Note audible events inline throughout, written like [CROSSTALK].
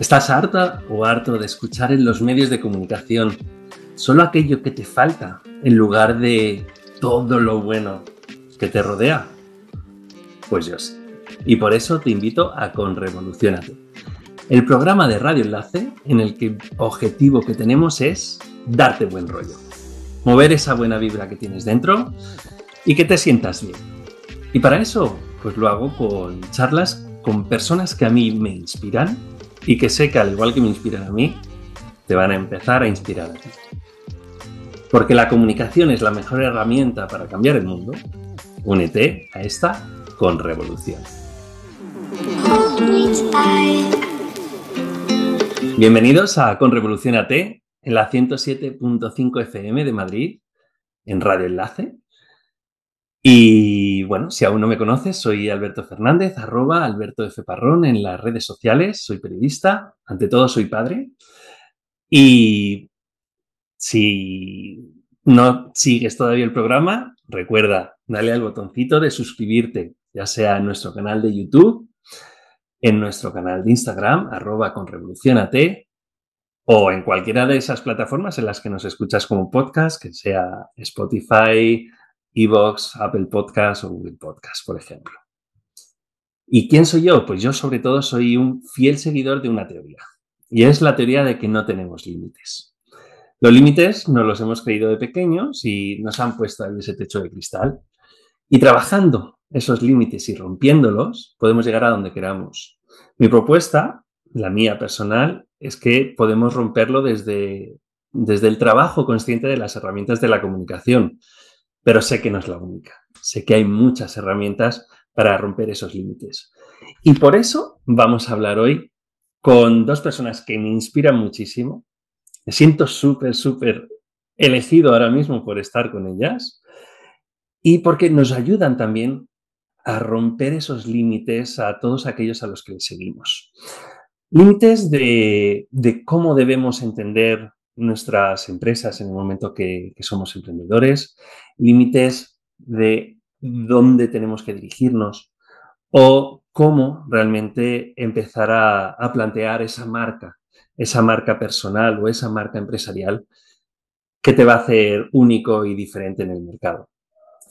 ¿Estás harta o harto de escuchar en los medios de comunicación solo aquello que te falta en lugar de todo lo bueno que te rodea? Pues yo sí. Y por eso te invito a Conrevolucionate, el programa de Radio Enlace en el que objetivo que tenemos es darte buen rollo, mover esa buena vibra que tienes dentro y que te sientas bien. Y para eso, pues lo hago con charlas con personas que a mí me inspiran y que sé que al igual que me inspiran a mí, te van a empezar a inspirar. Porque la comunicación es la mejor herramienta para cambiar el mundo. Únete a esta con revolución. Bienvenidos a Con Revolución AT en la 107.5 FM de Madrid, en Radio Enlace. Y bueno, si aún no me conoces, soy Alberto Fernández, arroba Alberto F. Parrón en las redes sociales, soy periodista, ante todo soy padre. Y si no sigues todavía el programa, recuerda, dale al botoncito de suscribirte, ya sea en nuestro canal de YouTube, en nuestro canal de Instagram, arroba con o en cualquiera de esas plataformas en las que nos escuchas como podcast, que sea Spotify, Evox, Apple Podcast o Google Podcast, por ejemplo. ¿Y quién soy yo? Pues yo sobre todo soy un fiel seguidor de una teoría. Y es la teoría de que no tenemos límites. Los límites nos los hemos creído de pequeños y nos han puesto ahí ese techo de cristal. Y trabajando esos límites y rompiéndolos, podemos llegar a donde queramos. Mi propuesta, la mía personal, es que podemos romperlo desde, desde el trabajo consciente de las herramientas de la comunicación, pero sé que no es la única. Sé que hay muchas herramientas para romper esos límites. Y por eso vamos a hablar hoy con dos personas que me inspiran muchísimo. Me siento súper, súper elegido ahora mismo por estar con ellas y porque nos ayudan también a romper esos límites a todos aquellos a los que les seguimos. Límites de, de cómo debemos entender nuestras empresas en el momento que, somos emprendedores, límites de dónde tenemos que dirigirnos o cómo realmente empezar a, plantear esa marca, esa marca personal o esa marca empresarial que te va a hacer único y diferente en el mercado.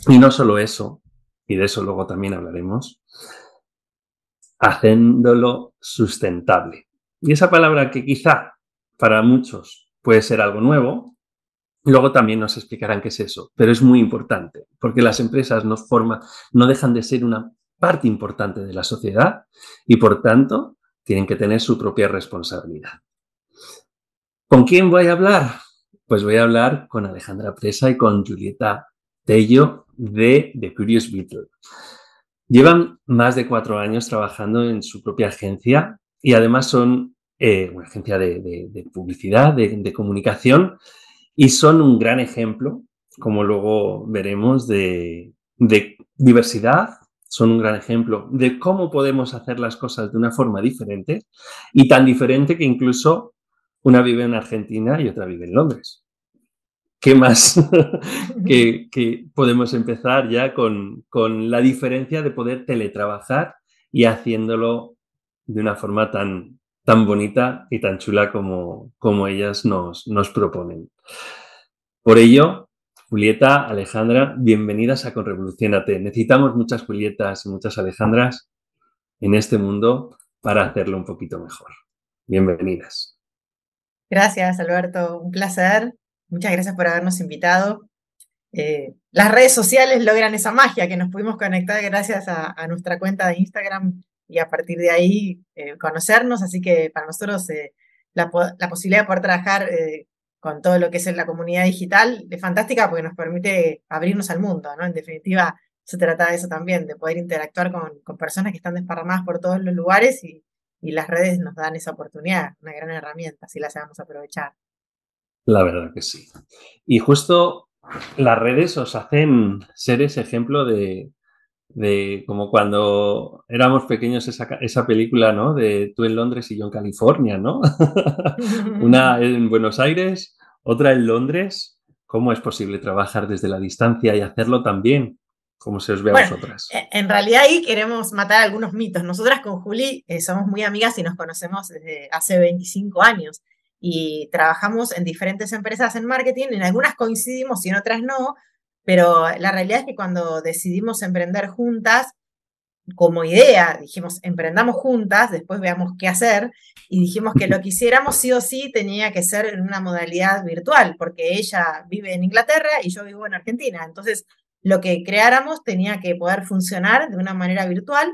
Y no solo eso, y de eso luego también hablaremos, haciéndolo sustentable. Y esa palabra que quizá para muchos puede ser algo nuevo. Luego también nos explicarán qué es eso, pero es muy importante porque las empresas nos forman, no dejan de ser una parte importante de la sociedad y por tanto tienen que tener su propia responsabilidad. ¿Con quién voy a hablar? Pues voy a hablar con Alejandra Presa y con Julieta Tello de The Curious Beetle. Llevan más de cuatro años trabajando en su propia agencia y además son eh, una agencia de, publicidad, de, comunicación, y son un gran ejemplo, como luego veremos, de, diversidad, son un gran ejemplo de cómo podemos hacer las cosas de una forma diferente y tan diferente que incluso una vive en Argentina y otra vive en Londres. ¿Qué más [LAUGHS] que, podemos empezar ya con, con la diferencia de poder teletrabajar y haciéndolo de una forma tan, tan bonita y tan chula como, como ellas nos, nos proponen. Por ello, Julieta, Alejandra, bienvenidas a Conrevolucionate. Necesitamos muchas Julietas y muchas Alejandras en este mundo para hacerlo un poquito mejor. Bienvenidas. Gracias, Alberto. Un placer. Muchas gracias por habernos invitado. Eh, las redes sociales logran esa magia que nos pudimos conectar gracias a, a nuestra cuenta de Instagram y a partir de ahí eh, conocernos. Así que para nosotros eh, la, posibilidad de poder trabajar eh, con todo lo que es la comunidad digital es fantástica porque nos permite abrirnos al mundo, ¿no? En definitiva, se trata de eso también, de poder interactuar con, personas que están desparramadas por todos los lugares y, y, las redes nos dan esa oportunidad, una gran herramienta, si la sabemos aprovechar. La verdad que sí. Y justo las redes os hacen ser ese ejemplo de, de como cuando éramos pequeños esa, esa, película, ¿no? De tú en Londres y yo en California, ¿no? [LAUGHS] Una en Buenos Aires, otra en Londres. ¿Cómo es posible trabajar desde la distancia y hacerlo también ¿Cómo se os ve a vosotras? E, en realidad ahí queremos matar algunos mitos. Nosotras con Juli eh, somos muy amigas y nos conocemos desde hace 25 años y trabajamos en diferentes empresas en marketing. En algunas coincidimos y en otras no, pero la realidad es que cuando decidimos emprender juntas, como idea, dijimos, emprendamos juntas, después veamos qué hacer, y dijimos que lo [LAUGHS] que hiciéramos sí o sí tenía que ser en una modalidad virtual, porque ella vive en Inglaterra y yo vivo en Argentina. Entonces, lo que creáramos tenía que poder funcionar de una manera virtual,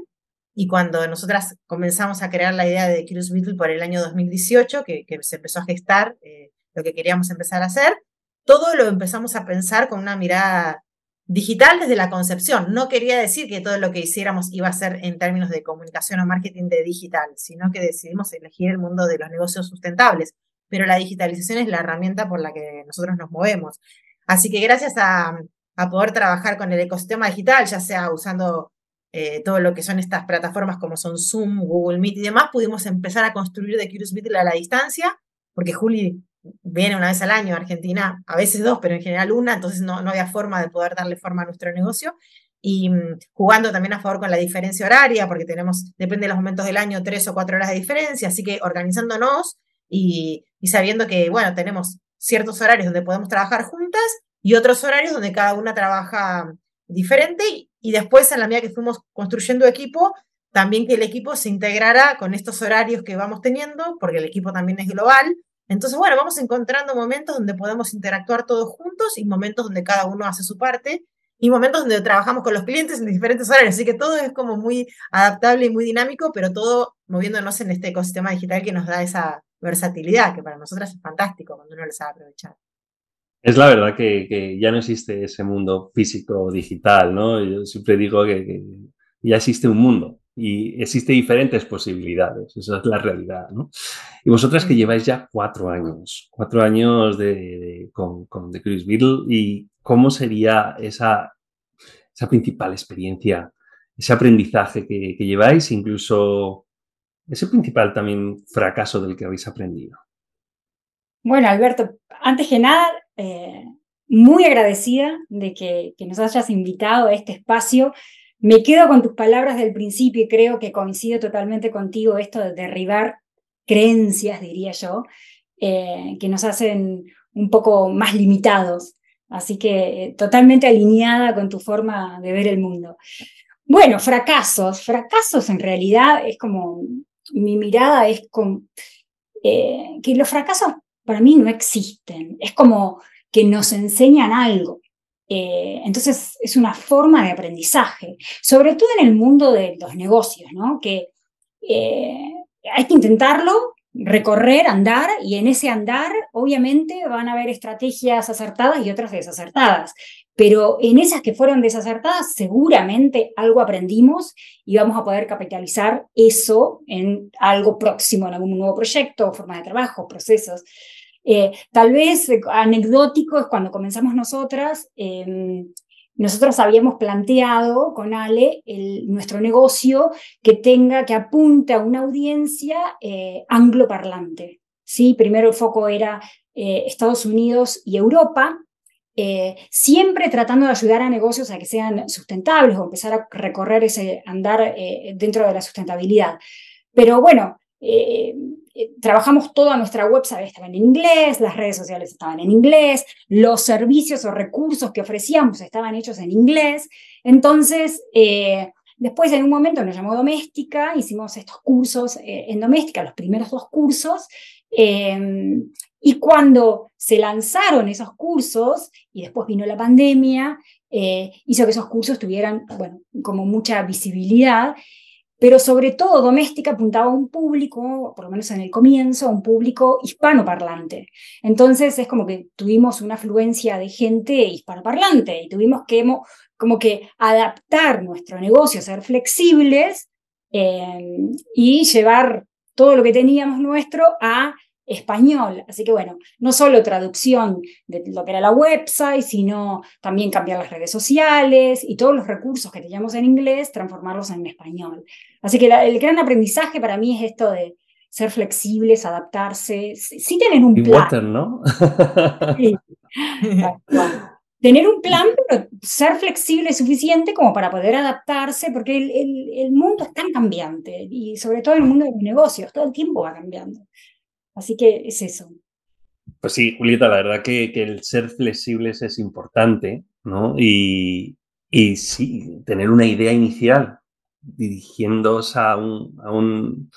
y cuando nosotras comenzamos a crear la idea de Cruise Beetle por el año 2018, que, que se empezó a gestar eh, lo que queríamos empezar a hacer, todo lo empezamos a pensar con una mirada digital desde la concepción. No quería decir que todo lo que hiciéramos iba a ser en términos de comunicación o marketing de digital, sino que decidimos elegir el mundo de los negocios sustentables. Pero la digitalización es la herramienta por la que nosotros nos movemos. Así que gracias a, poder trabajar con el ecosistema digital, ya sea usando eh, todo lo que son estas plataformas como son Zoom, Google Meet y demás, pudimos empezar a construir The Curious Beetle a la distancia, porque Juli viene una vez al año a Argentina, a veces dos, pero en general una, entonces no, no había forma de poder darle forma a nuestro negocio. Y mm, jugando también a favor con la diferencia horaria, porque tenemos, depende de los momentos del año, tres o cuatro horas de diferencia, así que organizándonos y, y sabiendo que, bueno, tenemos ciertos horarios donde podemos trabajar juntas y otros horarios donde cada una trabaja diferente y, y después en la medida que fuimos construyendo equipo, también que el equipo se integrara con estos horarios que vamos teniendo, porque el equipo también es global, entonces, bueno, vamos encontrando momentos donde podemos interactuar todos juntos y momentos donde cada uno hace su parte y momentos donde trabajamos con los clientes en diferentes horarios. Así que todo es como muy adaptable y muy dinámico, pero todo moviéndonos en este ecosistema digital que nos da esa versatilidad, que para nosotros es fantástico cuando uno lo sabe aprovechar. Es la verdad que, ya no existe ese mundo físico digital, ¿no? Yo siempre digo que ya existe un mundo y existen diferentes posibilidades, esa es la realidad, ¿no? Y vosotras que lleváis ya cuatro años, cuatro años de, con, con, The Cruise Beetle, ¿y cómo sería esa, esa principal experiencia, ese aprendizaje que, lleváis, incluso ese principal también fracaso del que habéis aprendido? Bueno, Alberto, antes que nada, eh, muy agradecida de que, que, nos hayas invitado a este espacio me quedo con tus palabras del principio y creo que coincido totalmente contigo esto de derribar creencias, diría yo, eh, que nos hacen un poco más limitados. Así que eh, totalmente alineada con tu forma de ver el mundo. Bueno, fracasos. Fracasos en realidad es como, mi mirada es con, eh, que los fracasos para mí no existen. Es como que nos enseñan algo. Eh, entonces es una forma de aprendizaje, sobre todo en el mundo de los negocios, ¿no? Que eh, hay que intentarlo, recorrer, andar, y en ese andar obviamente van a haber estrategias acertadas y otras desacertadas. Pero en esas que fueron desacertadas, seguramente algo aprendimos y vamos a poder capitalizar eso en algo próximo, en algún nuevo proyecto, formas de trabajo, procesos. Eh, tal vez eh, anecdótico es cuando comenzamos nosotras, em, nosotros habíamos planteado con Ale nuestro negocio que tenga, que apunte a una audiencia eh, angloparlante. ¿sí? Primero el foco era Estados Unidos y Europa, siempre tratando de ayudar a negocios a que sean sustentables o empezar a recorrer ese andar dentro de la sustentabilidad. Pero bueno, trabajamos toda nuestra web, estaba en inglés, las redes sociales estaban en inglés, los servicios o recursos que ofrecíamos estaban hechos en inglés. Entonces, eh, después en un momento nos llamó Doméstica, hicimos estos cursos eh, en Doméstica, los primeros dos cursos, em, y cuando se lanzaron esos cursos y después vino la pandemia, hizo que esos cursos tuvieran, bueno, como mucha visibilidad pero sobre todo doméstica apuntaba a un público, por lo menos en el comienzo, un público hispanoparlante. Entonces es como que tuvimos una afluencia de gente hispanoparlante y tuvimos que como que adaptar nuestro negocio, ser flexibles eh, y llevar todo lo que teníamos nuestro a español. Así que bueno, no solo traducción de lo que era la website, sino también cambiar las redes sociales y todos los recursos que teníamos en inglés, transformarlos en español. Así que el gran aprendizaje para mí es esto de ser flexibles, adaptarse, sí, tienen un plan. Water, ¿no? tener un plan, pero ser flexible suficiente como para poder adaptarse, porque el, mundo es tan cambiante, y sobre todo en el mundo de los negocios, todo el tiempo va cambiando. Así que es eso. Pues sí, Julieta, la verdad que, el ser flexibles es importante, ¿no? Y, y sí, tener una idea inicial dirigiéndose a, un, a, un,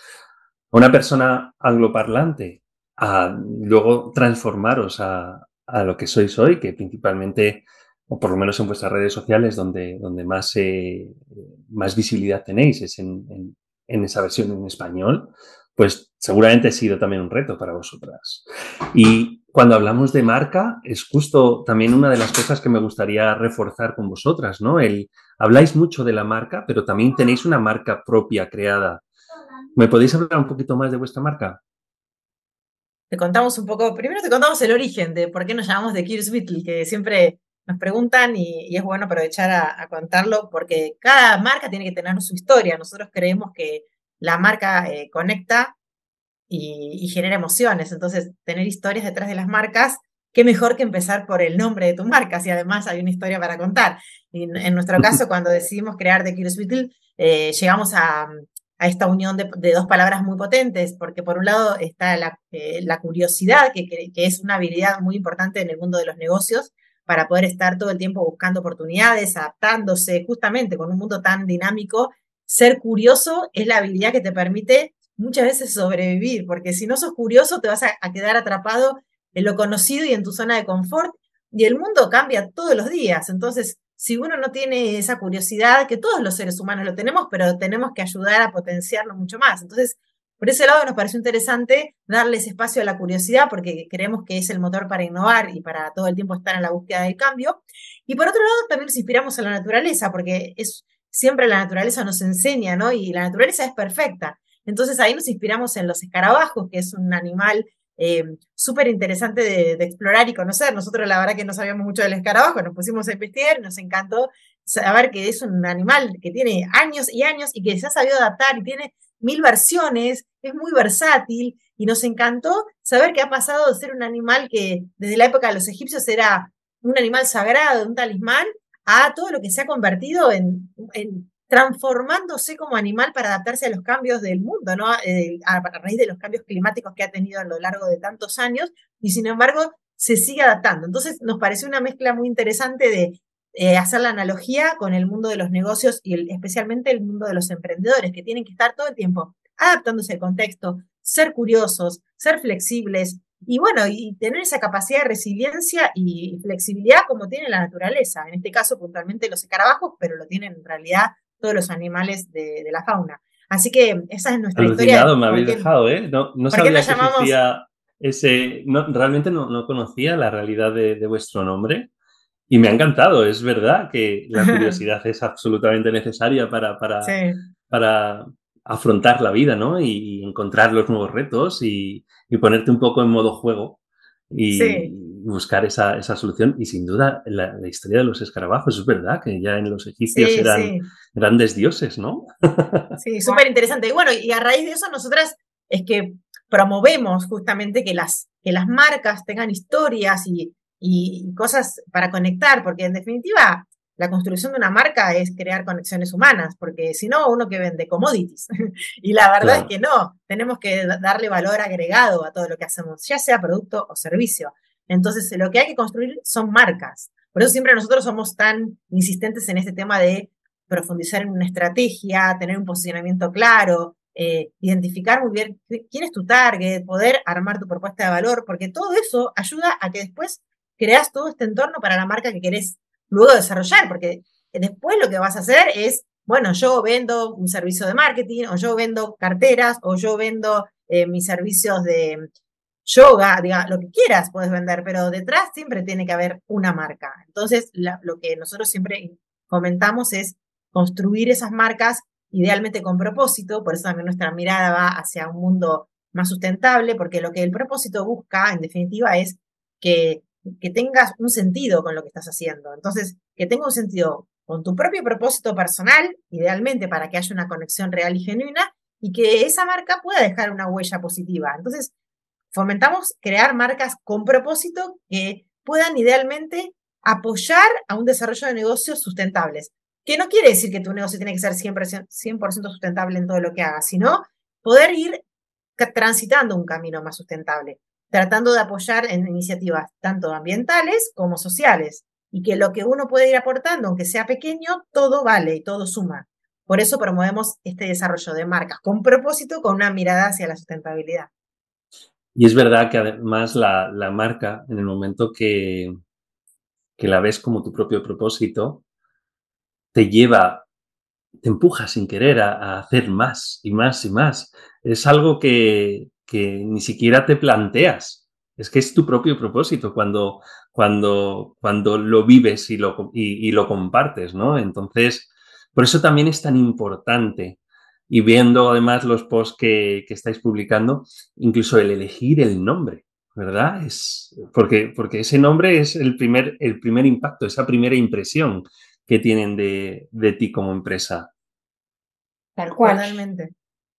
a una persona angloparlante, a luego transformaros a, a lo que sois hoy, que principalmente, o por lo menos en vuestras redes sociales, donde, donde más, eh, más visibilidad tenéis, es en, esa versión en español, pues seguramente ha sido también un reto para vosotras. Y cuando hablamos de marca, es justo también una de las cosas que me gustaría reforzar con vosotras, ¿no? El, habláis mucho de la marca, pero también tenéis una marca propia creada. ¿Me podéis hablar un poquito más de vuestra marca? te contamos un poco, primero te contamos el origen de por qué nos llamamos The Curious Beetle, que siempre nos preguntan y, es bueno aprovechar a, contarlo porque cada marca tiene que tener su historia. Nosotros creemos que la marca eh, conecta y, genera emociones, entonces tener historias detrás de las marcas, qué mejor que empezar por el nombre de tu marca, si además hay una historia para contar. en nuestro caso, cuando decidimos crear The Curious Beetle, eh, llegamos a, a esta unión de, dos palabras muy potentes, porque por un lado está la, eh, curiosidad, que, es una habilidad muy importante en el mundo de los negocios, para poder estar todo el tiempo buscando oportunidades, adaptándose, justamente con un mundo tan dinámico. Ser curioso es la habilidad que te permite muchas veces sobrevivir, porque si no sos curioso te vas a, a quedar atrapado en lo conocido y en tu zona de confort, y el mundo cambia todos los días. Entonces, si uno no tiene esa curiosidad, que todos los seres humanos lo tenemos, pero tenemos que ayudar a potenciarlo mucho más. Entonces, por ese lado nos pareció interesante darles espacio a la curiosidad porque creemos que es el motor para innovar y para todo el tiempo estar en la búsqueda del cambio. Y por otro lado, también nos inspiramos en la naturaleza porque es siempre la naturaleza nos enseña, ¿no? Y la naturaleza es perfecta. Entonces ahí nos inspiramos en los escarabajos, que es un animal eh, súper interesante de, explorar y conocer. Nosotros la verdad que no sabíamos mucho del escarabajo, nos pusimos a investigar nos encantó saber que es un animal que tiene años y años y que se ha sabido adaptar y tiene mil versiones, es muy versátil y nos encantó saber que ha pasado de ser un animal que desde la época de los egipcios era un animal sagrado, un talismán, a todo lo que se ha convertido en transformándose como animal para adaptarse a los cambios del mundo, ¿no? Eh, a, raíz de los cambios climáticos que ha tenido a lo largo de tantos años, y sin embargo se sigue adaptando. Entonces nos pareció una mezcla muy interesante de eh, hacer la analogía con el mundo de los negocios y especialmente el mundo de los emprendedores, que tienen que estar todo el tiempo adaptándose al contexto, ser curiosos, ser flexibles, y bueno, y tener esa capacidad de resiliencia y flexibilidad como tiene la naturaleza, en este caso puntualmente los escarabajos, pero lo tienen en realidad todos los animales de, la fauna. Así que esa es nuestra historia. me habéis dejado, ¿eh? No, sabía que existía ese... realmente no, conocía la realidad de, vuestro nombre y me ha encantado. Es verdad que la [LAUGHS] curiosidad es absolutamente necesaria para, para, para afrontar la vida, ¿no? Y, encontrar los nuevos retos y, ponerte un poco en modo juego. Y, buscar esa, esa, solución. Y sin duda, la, historia de los escarabajos, es verdad que ya en los egipcios eran grandes dioses, ¿no? sí, [LAUGHS] súper interesante. Y bueno, y a raíz de eso, nosotras es que promovemos justamente que las, que las marcas tengan historias y, y cosas para conectar, porque en definitiva, la construcción de una marca es crear conexiones humanas, porque si no, uno que vende commodities. [LAUGHS] y la verdad es que no, tenemos que darle valor agregado a todo lo que hacemos, ya sea producto o servicio. Entonces, lo que hay que construir son marcas. Por eso siempre nosotros somos tan insistentes en este tema de profundizar en una estrategia, tener un posicionamiento claro, eh, identificar muy bien quién es tu target, poder armar tu propuesta de valor, porque todo eso ayuda a que después creas todo este entorno para la marca que querés luego desarrollar, porque después lo que vas a hacer es, bueno, yo vendo un servicio de marketing, o yo vendo carteras, o yo vendo eh, mis servicios de, yoga, diga, lo que quieras puedes vender, pero detrás siempre tiene que haber una marca. Entonces, lo que nosotros siempre comentamos es construir esas marcas idealmente con propósito, por eso también nuestra mirada va hacia un mundo más sustentable, porque lo que el propósito busca, en definitiva, es que, que tengas un sentido con lo que estás haciendo. Entonces, que tenga un sentido con tu propio propósito personal, idealmente para que haya una conexión real y genuina, y que esa marca pueda dejar una huella positiva. Entonces, fomentamos crear marcas con propósito que puedan idealmente apoyar a un desarrollo de negocios sustentables. Que no quiere decir que tu negocio tiene que ser 100%, 100 sustentable en todo lo que hagas, sino poder ir transitando un camino más sustentable, tratando de apoyar en iniciativas tanto ambientales como sociales, y que lo que uno puede ir aportando, aunque sea pequeño, todo vale y todo suma. Por eso promovemos este desarrollo de marcas con propósito, con una mirada hacia la sustentabilidad. Y es verdad que además la, la marca, en el momento que, que la ves como tu propio propósito, te lleva, te empuja sin querer a, hacer más y más y más. Es algo que, ni siquiera te planteas. Es que es tu propio propósito cuando, cuando, cuando lo vives y lo, y, lo compartes, ¿no? Entonces, por eso también es tan importante y viendo además los posts que, que, estáis publicando, incluso el elegir el nombre. ¿verdad? Es porque, porque ese nombre es el primer, el primer impacto, esa primera impresión que tienen de, ti como empresa. Tal cual.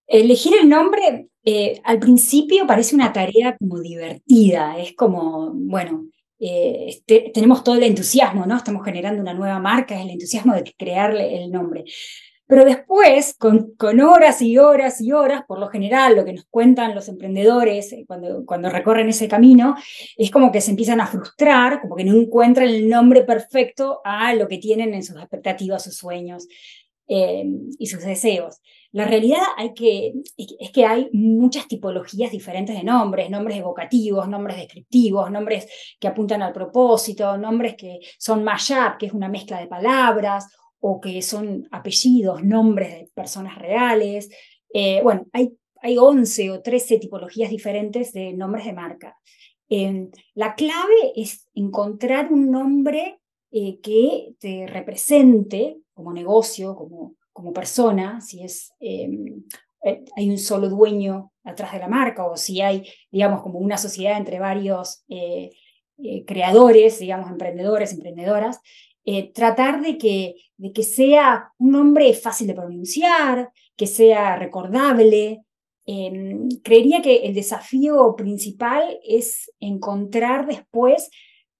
Elegir el nombre eh, al principio parece una tarea como divertida, es como, bueno, eh, tenemos todo el entusiasmo, ¿no? Estamos generando una nueva marca, es el entusiasmo de crearle el nombre. Pero después, con, con, horas y horas y horas, por lo general, lo que nos cuentan los emprendedores eh, cuando, cuando recorren ese camino, es como que se empiezan a frustrar, como que no encuentran el nombre perfecto a lo que tienen en sus expectativas, sus sueños eh, y sus deseos. La realidad es que hay muchas tipologías diferentes de nombres, nombres evocativos, nombres descriptivos, nombres que apuntan al propósito, nombres que son mashup, que es una mezcla de palabras, o que son apellidos, nombres de personas reales. Eh, bueno, hay, hay 11 o 13 tipologías diferentes de nombres de marca. Em, la clave es encontrar un nombre eh, que te represente como negocio, como, como persona, si es, em, eh, hay un solo dueño atrás de la marca o si hay, digamos, como una sociedad entre varios creadores, digamos, emprendedores, emprendedoras, eh, tratar de que, de que sea un nombre fácil de pronunciar, que sea recordable. Em, creería que el desafío principal es encontrar después,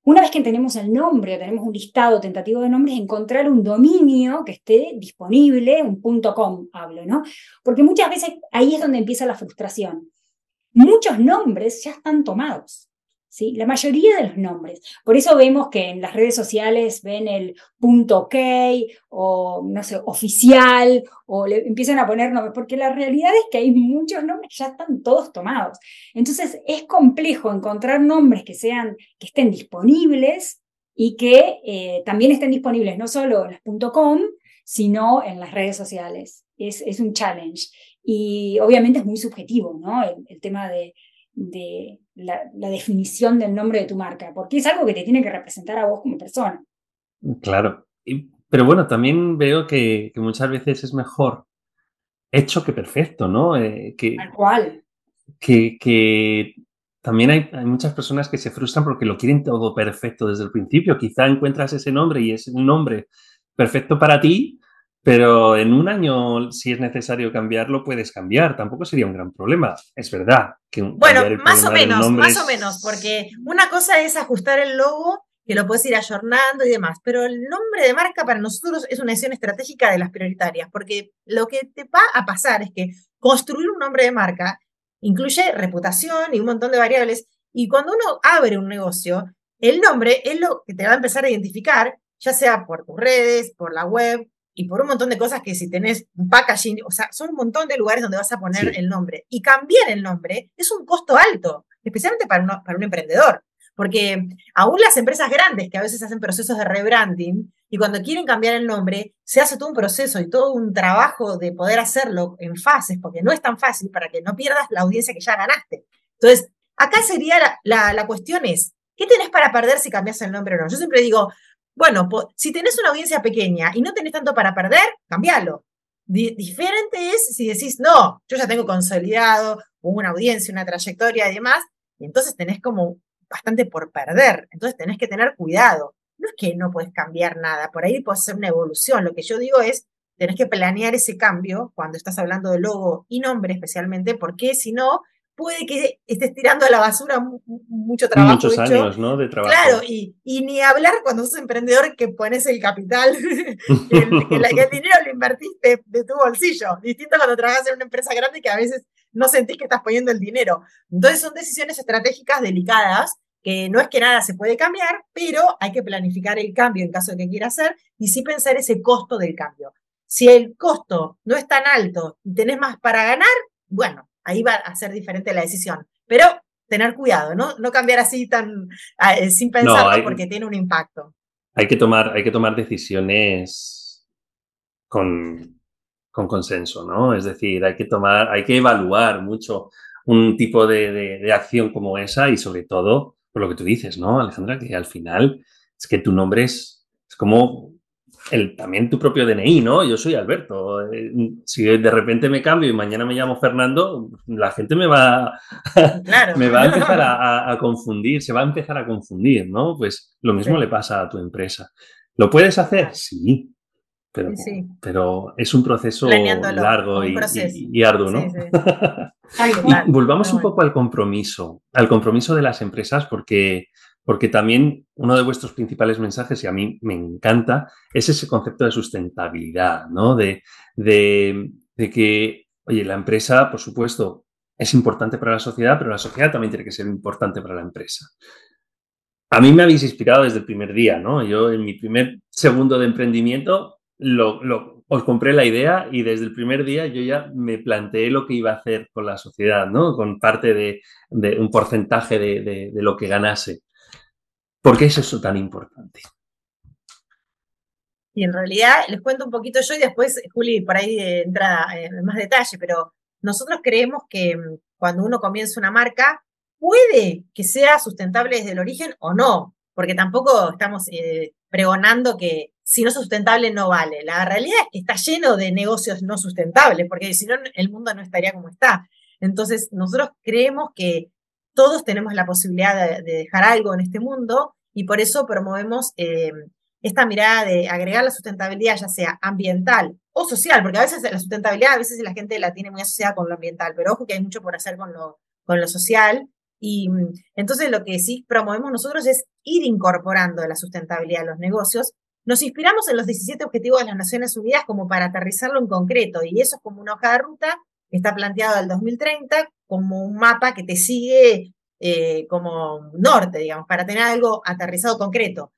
una vez que tenemos el nombre tenemos un listado tentativo de nombres, encontrar un dominio que esté disponible, un punto .com hablo, ¿no? Porque muchas veces ahí es donde empieza la frustración. Muchos nombres ya están tomados. ¿Sí? La mayoría de los nombres. Por eso vemos que en las redes sociales ven el punto OK o, no sé, oficial, o le empiezan a poner nombres, porque la realidad es que hay muchos nombres que ya están todos tomados. Entonces es complejo encontrar nombres que sean, que estén disponibles y que eh, también estén disponibles no solo en las .com, sino en las redes sociales. Es, es un challenge. Y obviamente es muy subjetivo, ¿no? el tema de de la, definición del nombre de tu marca, porque es algo que te tiene que representar a vos como persona. Claro, pero bueno, también veo que, muchas veces es mejor hecho que perfecto, ¿no? Eh, que, Tal cual. Que, que también hay, hay, muchas personas que se frustran porque lo quieren todo perfecto desde el principio. Quizá encuentras ese nombre y es un nombre perfecto para ti, pero en un año, si es necesario cambiarlo, puedes cambiar. Tampoco sería un gran problema. Es verdad que Bueno, más o menos, más o menos, porque una cosa es ajustar el logo, que lo puedes ir ayornando y demás, pero el nombre de marca para nosotros es una decisión estratégica de las prioritarias, porque lo que te va a pasar es que construir un nombre de marca incluye reputación y un montón de variables, y cuando uno abre un negocio, el nombre es lo que te va a empezar a identificar, ya sea por tus redes, por la web, y por un montón de cosas que si tenés un packaging, o sea, son un montón de lugares donde vas a poner el nombre. Y cambiar el nombre es un costo alto, especialmente para, para un emprendedor. Porque aún las empresas grandes que a veces hacen procesos de rebranding y cuando quieren cambiar el nombre, se hace todo un proceso y todo un trabajo de poder hacerlo en fases, porque no es tan fácil para que no pierdas la audiencia que ya ganaste. Entonces, acá sería la, la, la cuestión es, ¿qué tenés para perder si cambias el nombre o no? Yo siempre digo, bueno, si tenés una audiencia pequeña y no tenés tanto para perder, cambialo. diferente es si decís, no, yo ya tengo consolidado una audiencia, una trayectoria y demás, y entonces tenés como bastante por perder. Entonces tenés que tener cuidado. No es que no puedes cambiar nada, por ahí puede ser una evolución. Lo que yo digo es, tenés que planear ese cambio cuando estás hablando de logo y nombre especialmente, porque si no, puede que estés tirando a la basura mucho trabajo. Muchos años, ¿no? De trabajo. Claro, y, ni hablar cuando sos emprendedor que pones el capital, [LAUGHS] que, el, dinero lo invertiste de tu bolsillo. Distinto cuando trabajas en una empresa grande que a veces no sentís que estás poniendo el dinero. Entonces son decisiones estratégicas delicadas que no es que nada se puede cambiar, pero hay que planificar el cambio en caso de que quiera hacer y sí pensar ese costo del cambio. Si el costo no es tan alto y tenés más para ganar, bueno, ahí va a ser diferente la decisión. Pero tener cuidado, ¿no? No cambiar así tan eh, sin pensarlo porque tiene un impacto. Hay que tomar, hay que tomar decisiones con, con consenso, ¿no? Es decir, hay que tomar, hay que evaluar mucho un tipo de, de, acción como esa y sobre todo, por lo que tú dices, ¿no, Alejandra? Que al final es que tu nombre es, es como el, también tu propio DNI, ¿no? Yo soy Alberto. Eh, si de repente me cambio y mañana me llamo Fernando, la gente me va, [LAUGHS] me va a empezar [LAUGHS] a, confundir, se va a empezar a confundir, ¿no? Pues lo mismo le pasa a tu empresa. ¿Lo puedes hacer? Sí. Pero, pero es un proceso largo y, arduo, ¿no? [LAUGHS] volvamos un poco al compromiso, al compromiso de las empresas, porque porque también uno de vuestros principales mensajes, y a mí me encanta, es ese concepto de sustentabilidad, ¿no? De, de, que, oye, la empresa, por supuesto, es importante para la sociedad, pero la sociedad también tiene que ser importante para la empresa. A mí me habéis inspirado desde el primer día, ¿no? Yo en mi primer segundo de emprendimiento lo, os compré la idea y desde el primer día yo ya me planteé lo que iba a hacer con la sociedad, ¿no? Con parte de, un porcentaje de, de lo que ganase. ¿Por qué es eso tan importante? Y en realidad les cuento un poquito yo y después Juli por ahí entra en más detalle, pero nosotros creemos que mm, cuando uno comienza una marca, puede que sea sustentable desde el origen o no, porque tampoco estamos eh, pregonando que si no es sustentable no vale. La realidad es que está lleno de negocios no sustentables, porque si no el mundo no estaría como está. Entonces, nosotros creemos que todos tenemos la posibilidad de, dejar algo en este mundo y por eso promovemos eh, esta mirada de agregar la sustentabilidad, ya sea ambiental o social, porque a veces la sustentabilidad, a veces la gente la tiene muy asociada con lo ambiental, pero ojo que hay mucho por hacer con lo, con lo social. Y mm, entonces lo que sí promovemos nosotros es ir incorporando la sustentabilidad a los negocios. Nos inspiramos en los 17 Objetivos de las Naciones Unidas como para aterrizarlo en concreto, y eso es como una hoja de ruta que está planteado al 2030 como un mapa que te sigue eh, como norte, digamos, para tener algo aterrizado concreto.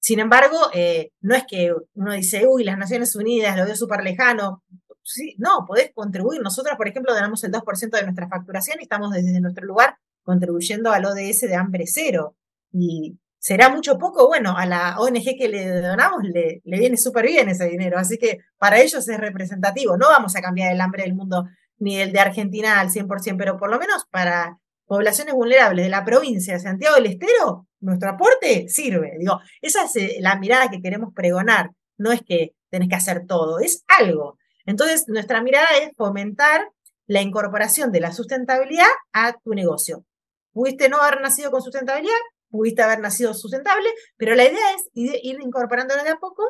Sin embargo, eh, no es que uno dice, uy, las Naciones Unidas lo veo súper lejano. Sí, no, podés contribuir. Nosotros, por ejemplo, ganamos el 2% de nuestra facturación y estamos desde nuestro lugar contribuyendo al ODS de hambre cero. Y será mucho poco, bueno, a la ONG que le donamos le, le viene súper bien ese dinero. Así que para ellos es representativo. No vamos a cambiar el hambre del mundo ni el de Argentina al 100%, pero por lo menos para poblaciones vulnerables de la provincia de Santiago del Estero, nuestro aporte sirve. Digo, esa es eh, la mirada que queremos pregonar. No es que tenés que hacer todo, es algo. Entonces, nuestra mirada es fomentar la incorporación de la sustentabilidad a tu negocio. Pudiste no haber nacido con sustentabilidad, pudiste haber nacido sustentable, pero la idea es ir incorporándolo de a poco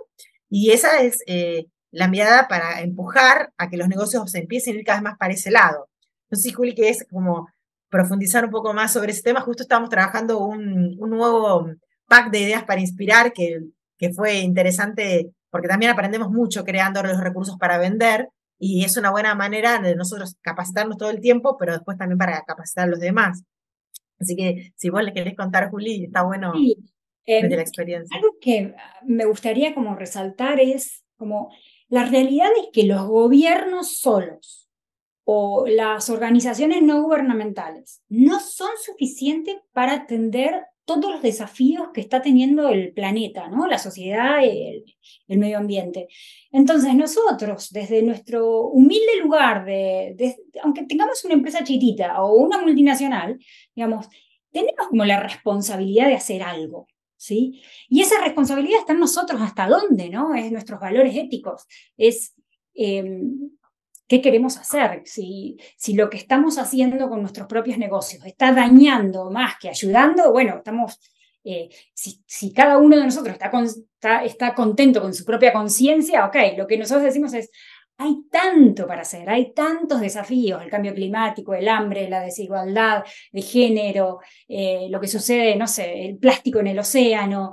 y esa es eh, la mirada para empujar a que los negocios se empiecen a ir cada vez más para ese lado. No sé si, Juli, que es como profundizar un poco más sobre ese tema. Justo estamos trabajando un, nuevo pack de ideas para inspirar que, que fue interesante porque también aprendemos mucho creando los recursos para vender y es una buena manera de nosotros capacitarnos todo el tiempo, pero después también para capacitar a los demás. Así que si vos le querés contar, Juli, está bueno sí, eh, la experiencia. Algo que me gustaría como resaltar es como la realidad es que los gobiernos solos o las organizaciones no gubernamentales no son suficientes para atender todos los desafíos que está teniendo el planeta, ¿no? la sociedad, el, el medio ambiente. Entonces nosotros, desde nuestro humilde lugar, de, aunque tengamos una empresa chiquita o una multinacional, digamos, tenemos como la responsabilidad de hacer algo. ¿Sí? Y esa responsabilidad está en nosotros hasta dónde, ¿no? Es nuestros valores éticos, es em, qué queremos hacer, si, si lo que estamos haciendo con nuestros propios negocios está dañando más que ayudando, bueno, estamos... Eh, si, si, cada uno de nosotros está, está, está contento con su propia conciencia, ok, lo que nosotros decimos es, hay tanto para hacer, hay tantos desafíos, el cambio climático, el hambre, la desigualdad de género, eh, lo que sucede, no sé, el plástico en el océano,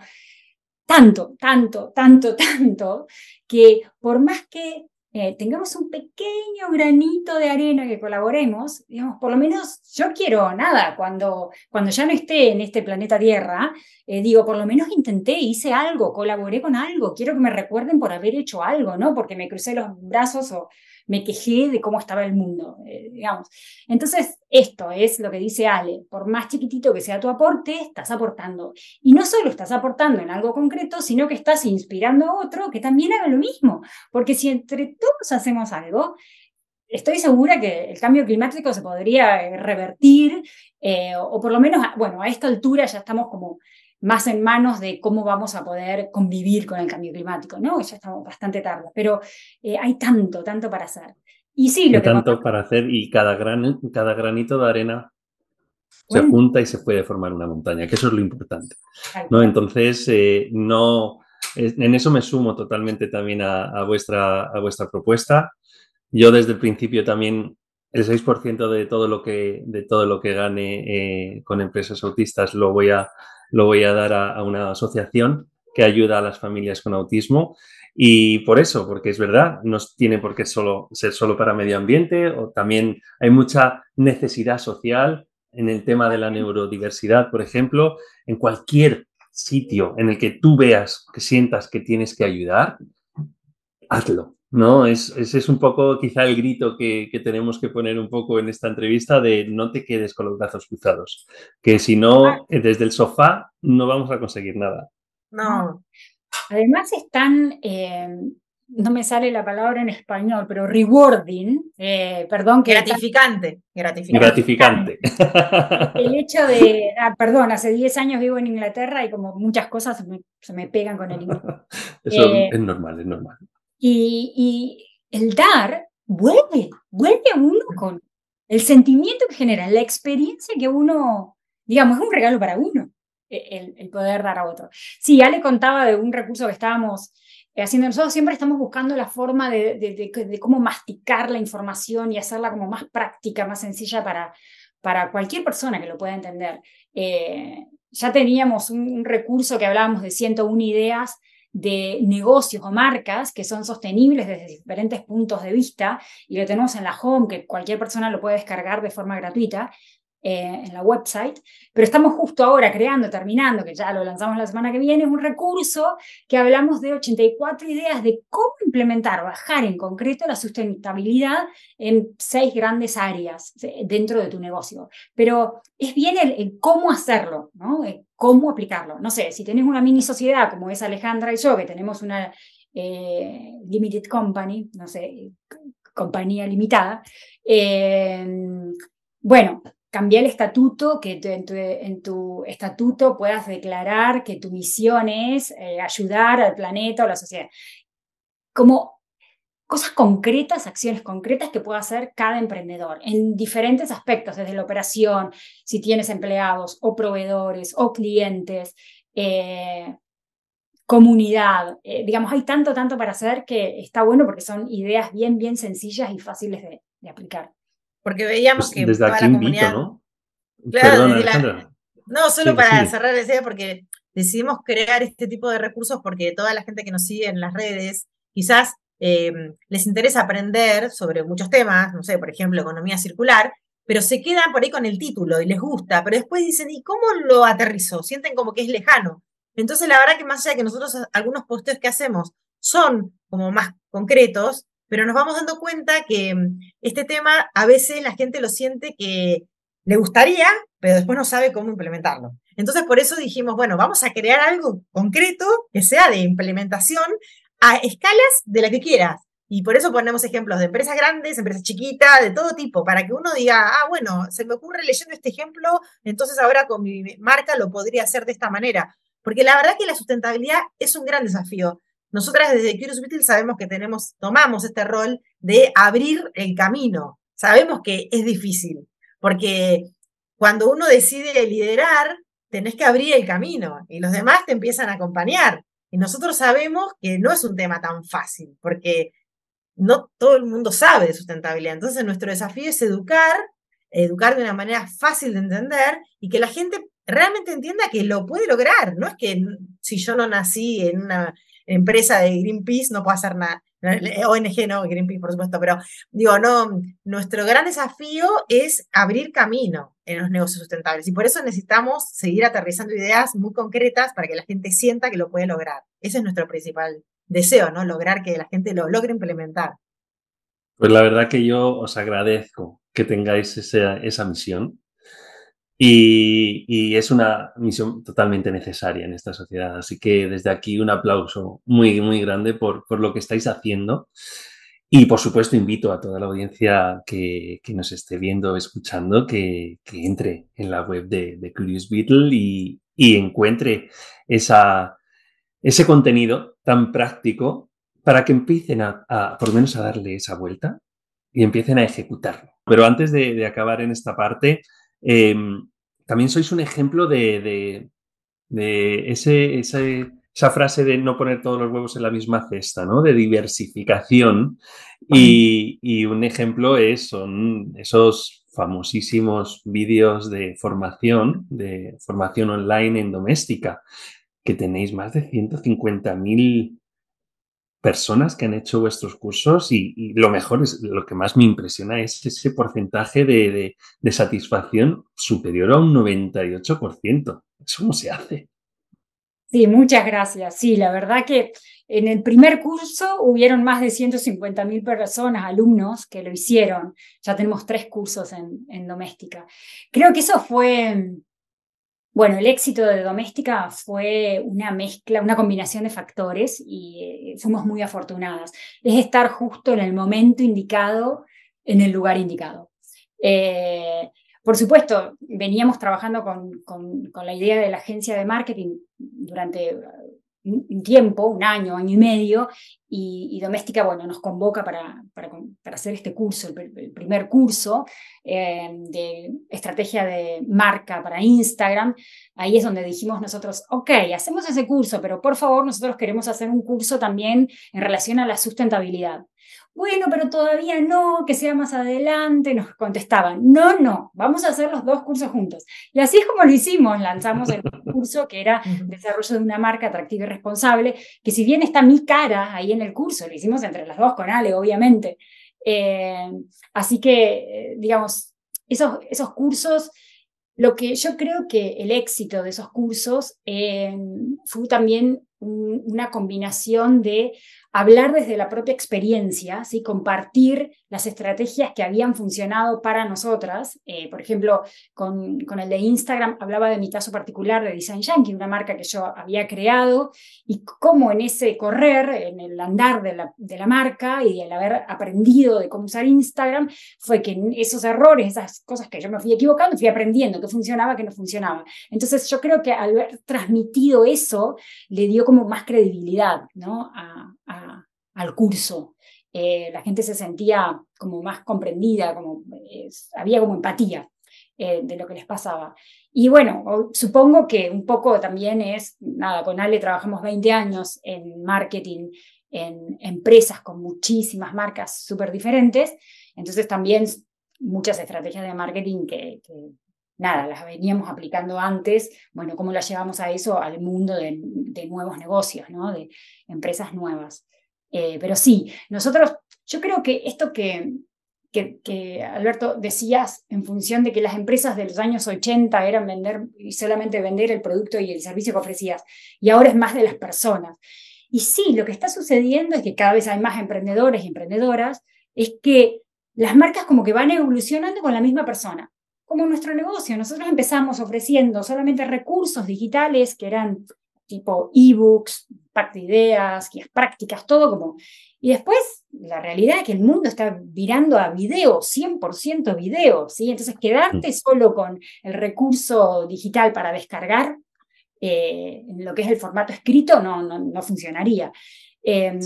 tanto, tanto, tanto, [LAUGHS] tanto, que por más que eh, tengamos un pequeño granito de arena que colaboremos, digamos, por lo menos yo quiero nada, cuando, cuando ya no esté en este planeta Tierra, eh, digo, por lo menos intenté, hice algo, colaboré con algo, quiero que me recuerden por haber hecho algo, ¿no? Porque me crucé los brazos me quejé de cómo estaba el mundo, eh, digamos. Entonces, esto es lo que dice Ale, por más chiquitito que sea tu aporte, estás aportando. Y no solo estás aportando en algo concreto, sino que estás inspirando a otro que también haga lo mismo. Porque si entre todos hacemos algo, estoy segura que el cambio climático se podría revertir, eh, o por lo menos, bueno, a esta altura ya estamos como más en manos de cómo vamos a poder convivir con el cambio climático, ¿no? Ya estamos bastante tarde, pero eh, hay tanto, tanto para hacer. Y sí, lo hay tanto para hacer y cada, gran, cada granito de arena se junta y se puede formar una montaña, que eso es lo importante, ¿no? Entonces, eh, no, en eso me sumo totalmente también a, vuestra, a vuestra propuesta. Yo desde el principio también el 6% de todo lo que, de todo lo que gane eh, con empresas autistas lo voy a lo voy a dar a, una asociación que ayuda a las familias con autismo. Y por eso, porque es verdad, no tiene por qué solo, ser solo para medio ambiente, o también hay mucha necesidad social en el tema de la neurodiversidad, por ejemplo, en cualquier sitio en el que tú veas, que sientas que tienes que ayudar, hazlo. ¿No? Es, ese es un poco quizá el grito que, tenemos que poner un poco en esta entrevista de no te quedes con los brazos cruzados, que si no, eh, desde el sofá no vamos a conseguir nada. No. Además están, eh, no me sale la palabra en español, pero rewarding, eh, perdón. Que gratificante, gratificante. El hecho de, ah, perdón, hace 10 años vivo en Inglaterra y como muchas cosas se me, pegan con el inglés. [LAUGHS] Eso es normal, es normal. Y, el dar vuelve, vuelve a uno con el sentimiento que genera, la experiencia que uno, digamos, es un regalo para uno, e, el, poder dar a otro. Sí, ya le contaba de un recurso que estábamos haciendo nosotros, siempre estamos buscando la forma de, cómo masticar la información y hacerla como más práctica, más sencilla para, para cualquier persona que lo pueda entender. Eh, ya teníamos un, un, recurso que hablábamos de 101 ideas de negocios o marcas que son sostenibles desde diferentes puntos de vista y lo tenemos en la home, que cualquier persona lo puede descargar de forma gratuita. Eh, en la website, pero estamos justo ahora creando, terminando, que ya lo lanzamos la semana que viene, un recurso que hablamos de 84 ideas de cómo implementar, bajar en concreto la sustentabilidad en seis grandes áreas dentro de tu negocio. Pero es bien el, cómo hacerlo, ¿no? cómo aplicarlo. No sé, si tenés una mini sociedad como es Alejandra y yo, que tenemos una eh, limited company, no sé, compañía limitada, eh, bueno, cambia el estatuto, que en, tu, estatuto puedas declarar que tu misión es eh, ayudar al planeta o la sociedad. Como cosas concretas, acciones concretas que pueda hacer cada emprendedor en diferentes aspectos, desde la operación, si tienes empleados o proveedores o clientes, eh, comunidad. Eh, digamos, hay tanto, tanto para hacer que está bueno porque son ideas bien, bien sencillas y fáciles de aplicar. Porque veíamos pues que desde aquí invito, ¿no? Claro, no, solo para cerrar la idea, porque decidimos crear este tipo de recursos porque toda la gente que nos sigue en las redes, quizás eh, les interesa aprender sobre muchos temas, no sé, por ejemplo, economía circular, pero se quedan por ahí con el título y les gusta, pero después dicen, ¿y cómo lo aterrizo? Sienten como que es lejano. Entonces, la verdad que más allá de que nosotros algunos posteos que hacemos son como más concretos, pero nos vamos dando cuenta que mm, este tema a veces la gente lo siente que le gustaría, pero después no sabe cómo implementarlo. Entonces, por eso dijimos, bueno, vamos a crear algo concreto que sea de implementación a escalas de la que quieras. Y por eso ponemos ejemplos de empresas grandes, empresas chiquitas, de todo tipo, para que uno diga, ah, bueno, se me ocurre leyendo este ejemplo, entonces ahora con mi marca lo podría hacer de esta manera. Porque la verdad que la sustentabilidad es un gran desafío. Nosotras desde Curious Beetle sabemos que tenemos, tomamos este rol de abrir el camino. Sabemos que es difícil, porque cuando uno decide liderar, tenés que abrir el camino y los demás te empiezan a acompañar. Y nosotros sabemos que no es un tema tan fácil, porque no todo el mundo sabe de sustentabilidad. Entonces, nuestro desafío es educar, educar de una manera fácil de entender y que la gente realmente entienda que lo puede lograr. No es que si yo no nací en una empresa de Greenpeace no puedo hacer nada. ONG no, Greenpeace por supuesto, pero digo, no, nuestro gran desafío es abrir camino en los negocios sustentables y por eso necesitamos seguir aterrizando ideas muy concretas para que la gente sienta que lo puede lograr. Ese es nuestro principal deseo, ¿no? Lograr que la gente lo logre implementar. Pues la verdad que yo os agradezco que tengáis esa, esa misión y, es una misión totalmente necesaria en esta sociedad. Así que desde aquí un aplauso muy, muy grande por, por lo que estáis haciendo. Y por supuesto invito a toda la audiencia que, que nos esté viendo escuchando que, entre en la web de, de Curious Beetle y, y encuentre esa, ese contenido tan práctico para que empiecen a, por lo menos a darle esa vuelta y empiecen a ejecutarlo. Pero antes de acabar en esta parte, Em, también sois un ejemplo de, ese, esa frase de no poner todos los huevos en la misma cesta, ¿no? De diversificación. Y, un ejemplo es, son esos famosísimos vídeos de formación, de formación online en doméstica, que tenéis más de 150.000 personas que han hecho vuestros cursos y, lo mejor es, lo que más me impresiona es ese porcentaje de, satisfacción superior a un 98%. ¿Eso cómo se hace? Sí, muchas gracias. Sí, la verdad que en el primer curso hubieron más de 150 mil personas, alumnos, que lo hicieron. Ya tenemos tres cursos en, en doméstica. Creo que eso fue bueno, el éxito de Doméstica fue una mezcla, una combinación de factores y eh, fuimos muy afortunadas. Es estar justo en el momento indicado, en el lugar indicado. Eh, por supuesto, veníamos trabajando con, con, la idea de la agencia de marketing durante un tiempo, un año, año y medio, y, Doméstica, bueno, nos convoca para, para, hacer este curso, el, primer curso eh, de estrategia de marca para Instagram. Ahí es donde dijimos nosotros, ok, hacemos ese curso, pero por favor nosotros queremos hacer un curso también en relación a la sustentabilidad bueno, pero todavía no, que sea más adelante, nos contestaban, no, no, vamos a hacer los dos cursos juntos. Y así es como lo hicimos, lanzamos el [LAUGHS] curso que era desarrollo de una marca atractiva y responsable, que si bien está mi cara ahí en el curso, lo hicimos entre las dos con Ale, obviamente. Eh, así que, eh, digamos, esos, esos cursos, lo que yo creo que el éxito de esos cursos eh, fue también una combinación de hablar desde la propia experiencia, ¿sí? compartir las estrategias que habían funcionado para nosotras. Eh, por ejemplo, con, con, el de Instagram hablaba de mi caso particular de Design Yankee, una marca que yo había creado, y cómo en ese correr, en el andar de la, de la marca y el haber aprendido de cómo usar Instagram, fue que esos errores, esas cosas que yo me fui equivocando, fui aprendiendo qué funcionaba, qué no funcionaba. Entonces yo creo que al haber transmitido eso, le dio como más credibilidad ¿no? a, al curso. Eh, la gente se sentía como más comprendida, como, había como empatía eh, de lo que les pasaba. Y bueno, supongo que un poco también es, nada, con Ale trabajamos 20 años en marketing, en empresas con muchísimas marcas súper diferentes, entonces también muchas estrategias de marketing que, nada, las veníamos aplicando antes, bueno, cómo las llevamos a eso, al mundo de, nuevos negocios, ¿no? de empresas nuevas. Eh, pero sí, nosotros, yo creo que esto que, que, Alberto decías en función de que las empresas de los años 80 eran vender y solamente vender el producto y el servicio que ofrecías, y ahora es más de las personas. Y sí, lo que está sucediendo es que cada vez hay más emprendedores y emprendedoras, es que las marcas como que van evolucionando con la misma persona, como nuestro negocio. Nosotros empezamos ofreciendo solamente recursos digitales que eran tipo ebooks, pack de ideas, guías prácticas, todo como... Y después, la realidad es que el mundo está virando a video, 100% video, ¿sí? Entonces, quedarte mm. solo con el recurso digital para descargar eh, en lo que es el formato escrito no, no, funcionaría. Em,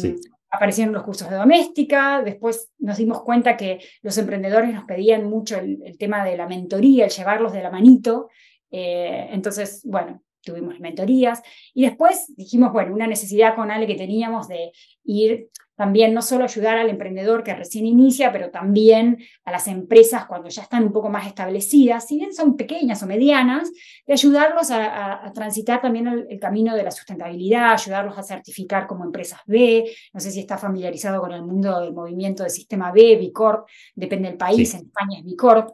aparecieron los cursos de doméstica, después nos dimos cuenta que los emprendedores nos pedían mucho el, tema de la mentoría, el llevarlos de la manito. Eh, entonces, bueno, tuvimos mentorías y después dijimos, bueno, una necesidad con Ale que teníamos de ir también no solo ayudar al emprendedor que recién inicia, pero también a las empresas cuando ya están un poco más establecidas, si bien son pequeñas o medianas, de ayudarlos a, transitar también el, camino de la sustentabilidad, ayudarlos a certificar como empresas B. No sé si está familiarizado con el mundo del movimiento de sistema B, B Corp, depende del país, en España es B Corp.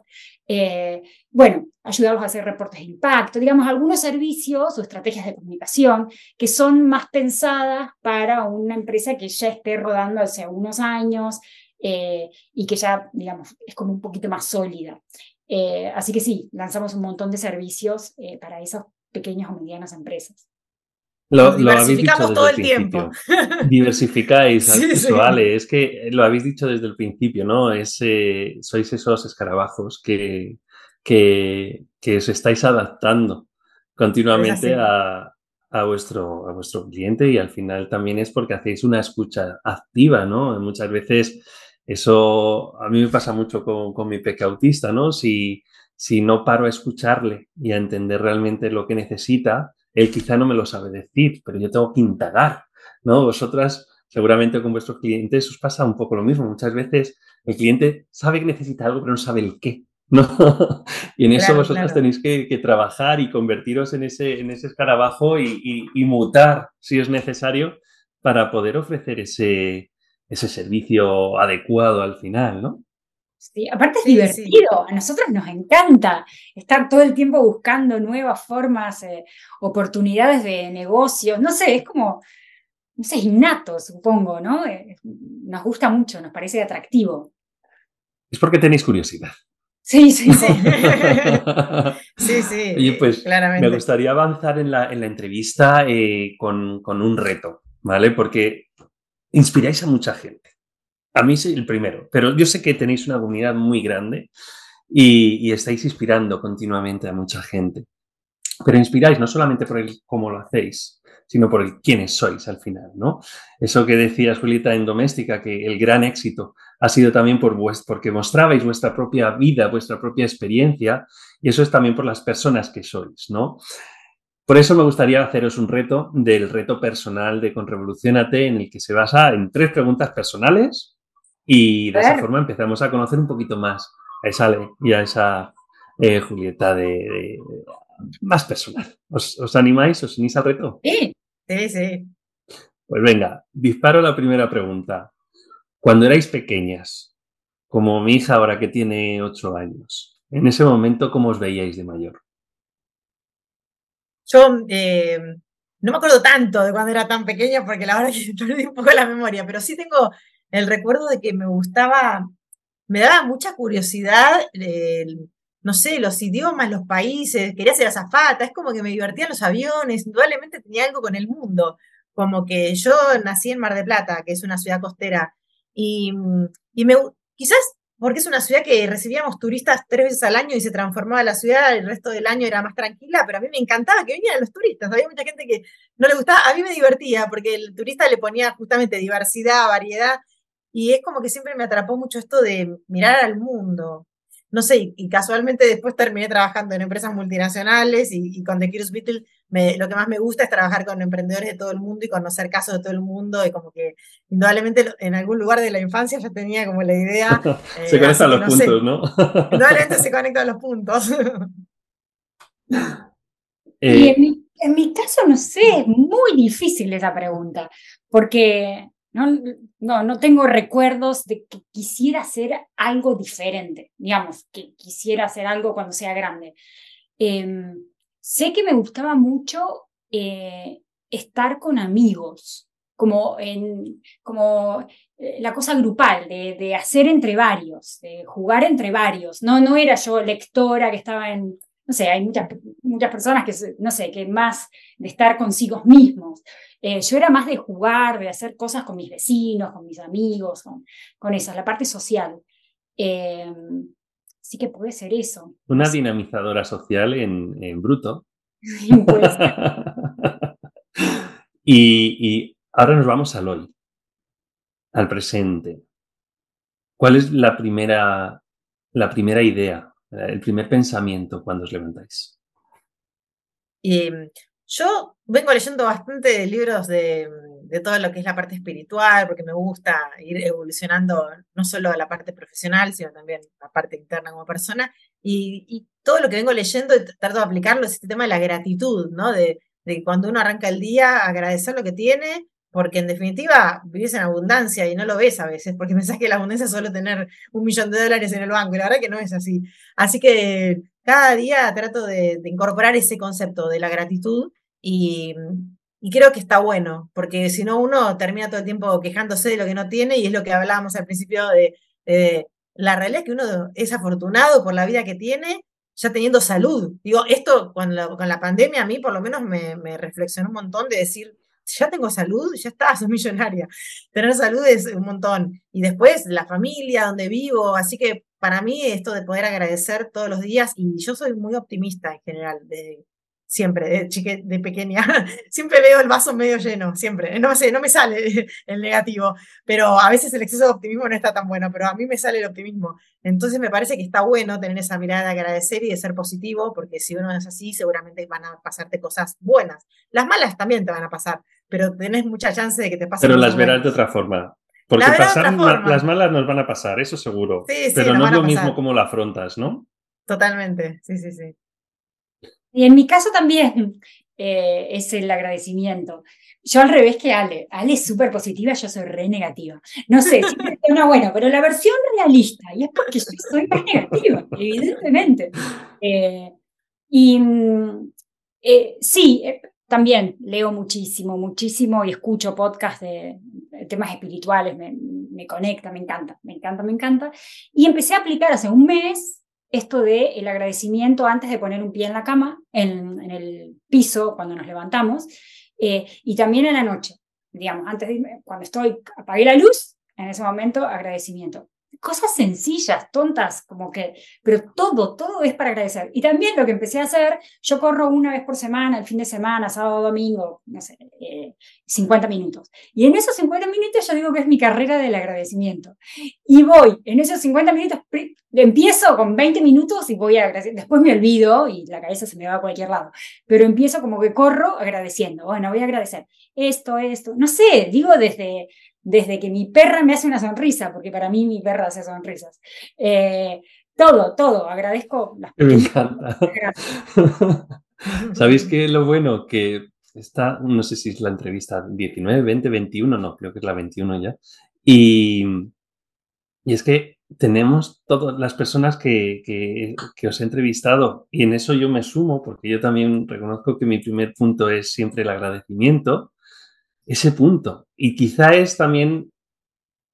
Eh, bueno, ayudarlos a hacer reportes de impacto, digamos, algunos servicios o estrategias de comunicación que son más pensadas para una empresa que ya esté rodando hace unos años eh, y que ya, digamos, es como un poquito más sólida. Eh, así que sí, lanzamos un montón de servicios para esas pequeñas o medianas empresas. Lo, diversificamos todo el tiempo. Diversificáis, [LAUGHS] Es que lo habéis dicho desde el principio, ¿no? Es, eh, sois esos escarabajos que, que, que, os estáis adaptando continuamente a, a, vuestro, a vuestro cliente y al final también es porque hacéis una escucha activa, ¿no? Muchas veces eso a mí me pasa mucho con, con mi peque autista, ¿no? Si, si no paro a escucharle y a entender realmente lo que necesita, él quizá no me lo sabe decir, pero yo tengo que indagar, ¿no? Vosotras, seguramente con vuestros clientes os pasa un poco lo mismo. Muchas veces el cliente sabe que necesita algo, pero no sabe el qué. [LAUGHS] ¿no? y en eso vosotros tenéis que, trabajar y convertiros en ese, en ese escarabajo y, mutar, si es necesario, para poder ofrecer ese, ese servicio adecuado al final, ¿no? Sí, aparte es divertido, a nosotros nos encanta estar todo el tiempo buscando nuevas formas, eh, oportunidades de negocios, no sé, es como, no sé, innato, supongo, ¿no? Eh, nos gusta mucho, nos parece atractivo. Es porque tenéis curiosidad. Sí, sí, sí. [LAUGHS] sí, sí. Oye, pues me gustaría avanzar en la, en la entrevista eh, con, con un reto, ¿vale? Porque inspiráis a mucha gente. A mí soy el primero, pero yo sé que tenéis una comunidad muy grande y, estáis inspirando continuamente a mucha gente. Pero inspiráis no solamente por el cómo lo hacéis, sino por el quiénes sois al final, ¿no? Eso que decía Julieta en Doméstica, que el gran éxito ha sido también por porque mostrabais vuestra propia vida, vuestra propia experiencia, y eso es también por las personas que sois, ¿no? Por eso me gustaría haceros un reto del reto personal de Conrevolucionate, en el que se basa en tres preguntas personales y de esa forma empezamos a conocer un poquito más a esa y a esa eh, Julieta de, más personal. ¿Os, animáis? ¿Os unís al reto? Sí, sí, sí. Pues venga, disparo la primera pregunta. Cuando erais pequeñas, como mi hija ahora que tiene ocho años, en ese momento, ¿cómo os veíais de mayor? Yo eh, no me acuerdo tanto de cuando era tan pequeña porque la verdad que [LAUGHS] perdí un poco la memoria, pero sí tengo el recuerdo de que me gustaba, me daba mucha curiosidad, no sé, los idiomas, los países, quería ser azafata, es como que me divertían los aviones, indudablemente tenía algo con el mundo, como que yo nací en Mar de Plata, que es una ciudad costera, y, y me, quizás porque es una ciudad que recibíamos turistas tres veces al año y se transformaba la ciudad, el resto del año era más tranquila, pero a mí me encantaba que vinieran los turistas. Había mucha gente que no le gustaba, a mí me divertía porque el turista le ponía justamente diversidad, variedad, y es como que siempre me atrapó mucho esto de mirar al mundo. No sé, y, casualmente después terminé trabajando en empresas multinacionales y, con The Curious Beetle lo que más me gusta es trabajar con emprendedores de todo el mundo y conocer casos de todo el mundo y como que indudablemente en algún lugar de la infancia ya tenía como la idea. [LAUGHS] se eh, conectan los puntos, ¿no? [LAUGHS] Indudablemente [LAUGHS] se conectan los puntos. y en mi, en mi caso, no sé, es muy difícil esa pregunta, porque no, no, tengo recuerdos de que quisiera hacer algo diferente, digamos, que quisiera hacer algo cuando sea grande. Em, sé que me gustaba mucho eh, estar con amigos, como, en, como eh, la cosa grupal, de, de, hacer entre varios, de jugar entre varios. No, no era yo lectora que estaba en, no sé, hay muchas, muchas personas que, no sé, que más de estar consigo mismos. Eh, yo era más de jugar, de hacer cosas con mis vecinos, con mis amigos, con, con eso, la parte social. Eh, sí que puede ser eso. Una dinamizadora social en, bruto. [LAUGHS] [LAUGHS] y, y ahora nos vamos al hoy, al presente. ¿Cuál es la primera, la primera idea, el primer pensamiento cuando os levantáis? Em, yo vengo leyendo bastante libros de, de todo lo que es la parte espiritual, porque me gusta ir evolucionando no solo la parte profesional, sino también la parte interna como persona. Y, todo lo que vengo leyendo y trato de aplicarlo es este tema de la gratitud, ¿no? De, de cuando uno arranca el día, agradecer lo que tiene, porque en definitiva vivís en abundancia y no lo ves a veces, porque [LAUGHS] pensás que la abundancia es solo tener un millón de dólares en el banco, y la verdad que no es así. Así que cada día trato de, incorporar ese concepto de la gratitud y, creo que está bueno, porque si no uno termina todo el tiempo quejándose de lo que no tiene y es lo que hablábamos al principio de, la realidad que uno es afortunado por la vida que tiene, ya teniendo salud. Digo, esto con la, con la pandemia a mí por lo menos me, me, reflexionó un montón de decir, ya tengo salud, ya está, [LAUGHS] soy millonaria. Tener salud es un montón. Y después la familia, donde vivo, así que para mí esto de poder agradecer todos los días, y yo soy muy optimista en general, de, siempre, de, chique, de pequeña, [LAUGHS] siempre veo el vaso medio lleno, siempre. No sé, no me sale [LAUGHS] el negativo, pero a veces el exceso de optimismo no está tan bueno, pero a mí me sale el optimismo. Entonces me parece que está bueno tener esa mirada de agradecer y de ser positivo, porque si uno es así, seguramente van a pasarte cosas buenas. Las malas también te van a pasar, pero tenés mucha chance de que te pasen. Pero las verás de otra forma. Porque pasar, las malas nos van a pasar, eso seguro. Sí, sí, pero no es lo mismo como la afrontas, ¿no? Totalmente, sí, sí, sí. Y en mi caso también eh, es el agradecimiento. Yo al revés que Ale. Ale es súper positiva, yo soy re negativa. No sé, siempre una bueno, pero la versión realista, y es porque yo soy más negativa, [LAUGHS] evidentemente. Eh, y mm, eh, sí, también leo muchísimo, muchísimo y escucho podcasts de, temas espirituales, me, conecta, me encanta, me encanta, me encanta. Y empecé a aplicar hace un mes esto de el agradecimiento antes de poner un pie en la cama, en, el piso cuando nos levantamos, eh, y también en la noche, digamos, antes de cuando estoy, apagué la luz, en ese momento agradecimiento cosas sencillas, tontas, como que, pero todo, todo es para agradecer. Y también lo que empecé a hacer, yo corro una vez por semana, el fin de semana, sábado, domingo, no sé, 50 eh, minutos. Y en esos 50 minutos yo digo que es mi carrera del agradecimiento. Y voy, en esos 50 minutos, empiezo con 20 minutos y voy a agradecer. Después me olvido y la cabeza se me va a cualquier lado. Pero empiezo como que corro agradeciendo. Bueno, voy a agradecer esto, esto. No sé, digo desde desde que mi perra me hace una sonrisa, porque para mí mi perra hace sonrisas. Eh, todo, todo, agradezco las Me encanta. [LAUGHS] ¿Sabéis qué lo bueno? Que está, no sé si es la entrevista 19, 20, 21, no, creo que es la 21 ya. Y, y es que tenemos todas las personas que, que, que, os he entrevistado y en eso yo me sumo porque yo también reconozco que mi primer punto es siempre el agradecimiento ese punto. Y quizá es también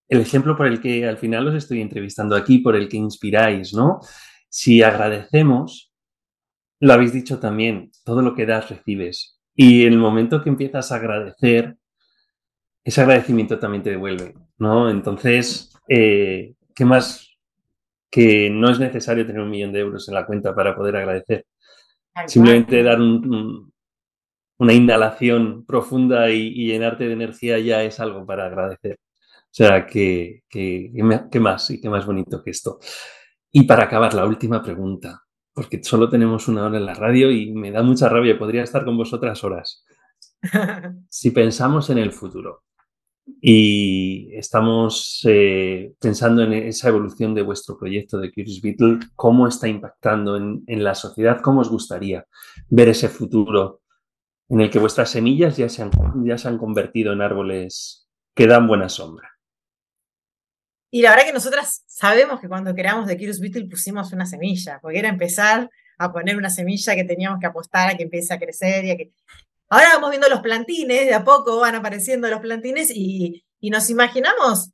el ejemplo por el que al final os estoy entrevistando aquí, por el que inspiráis, ¿no? Si agradecemos, lo habéis dicho también, todo lo que das recibes. Y el momento que empiezas a agradecer, ese agradecimiento también te devuelve, ¿no? Entonces, eh, ¿qué más? Que no es necesario tener un millón de euros en la cuenta para poder agradecer. Simplemente dar un, una inhalación profunda y, llenarte de energía ya es algo para agradecer. O sea, que, que, más y qué más bonito que esto. Y para acabar, la última pregunta, porque solo tenemos una hora en la radio y me da mucha rabia, podría estar con vosotras horas. [LAUGHS] Si pensamos en el futuro y estamos eh, pensando en esa evolución de vuestro proyecto de Curious Beetle, ¿cómo está impactando en, en la sociedad? ¿Cómo os gustaría ver ese futuro en el que vuestras semillas ya se han, ya se han convertido en árboles que dan buena sombra. Y la verdad que nosotras sabemos que cuando creamos The Curious Beetle pusimos una semilla, porque era empezar a poner una semilla que teníamos que apostar a que empiece a crecer y a que... Ahora vamos viendo los plantines, de a poco van apareciendo los plantines y, y nos imaginamos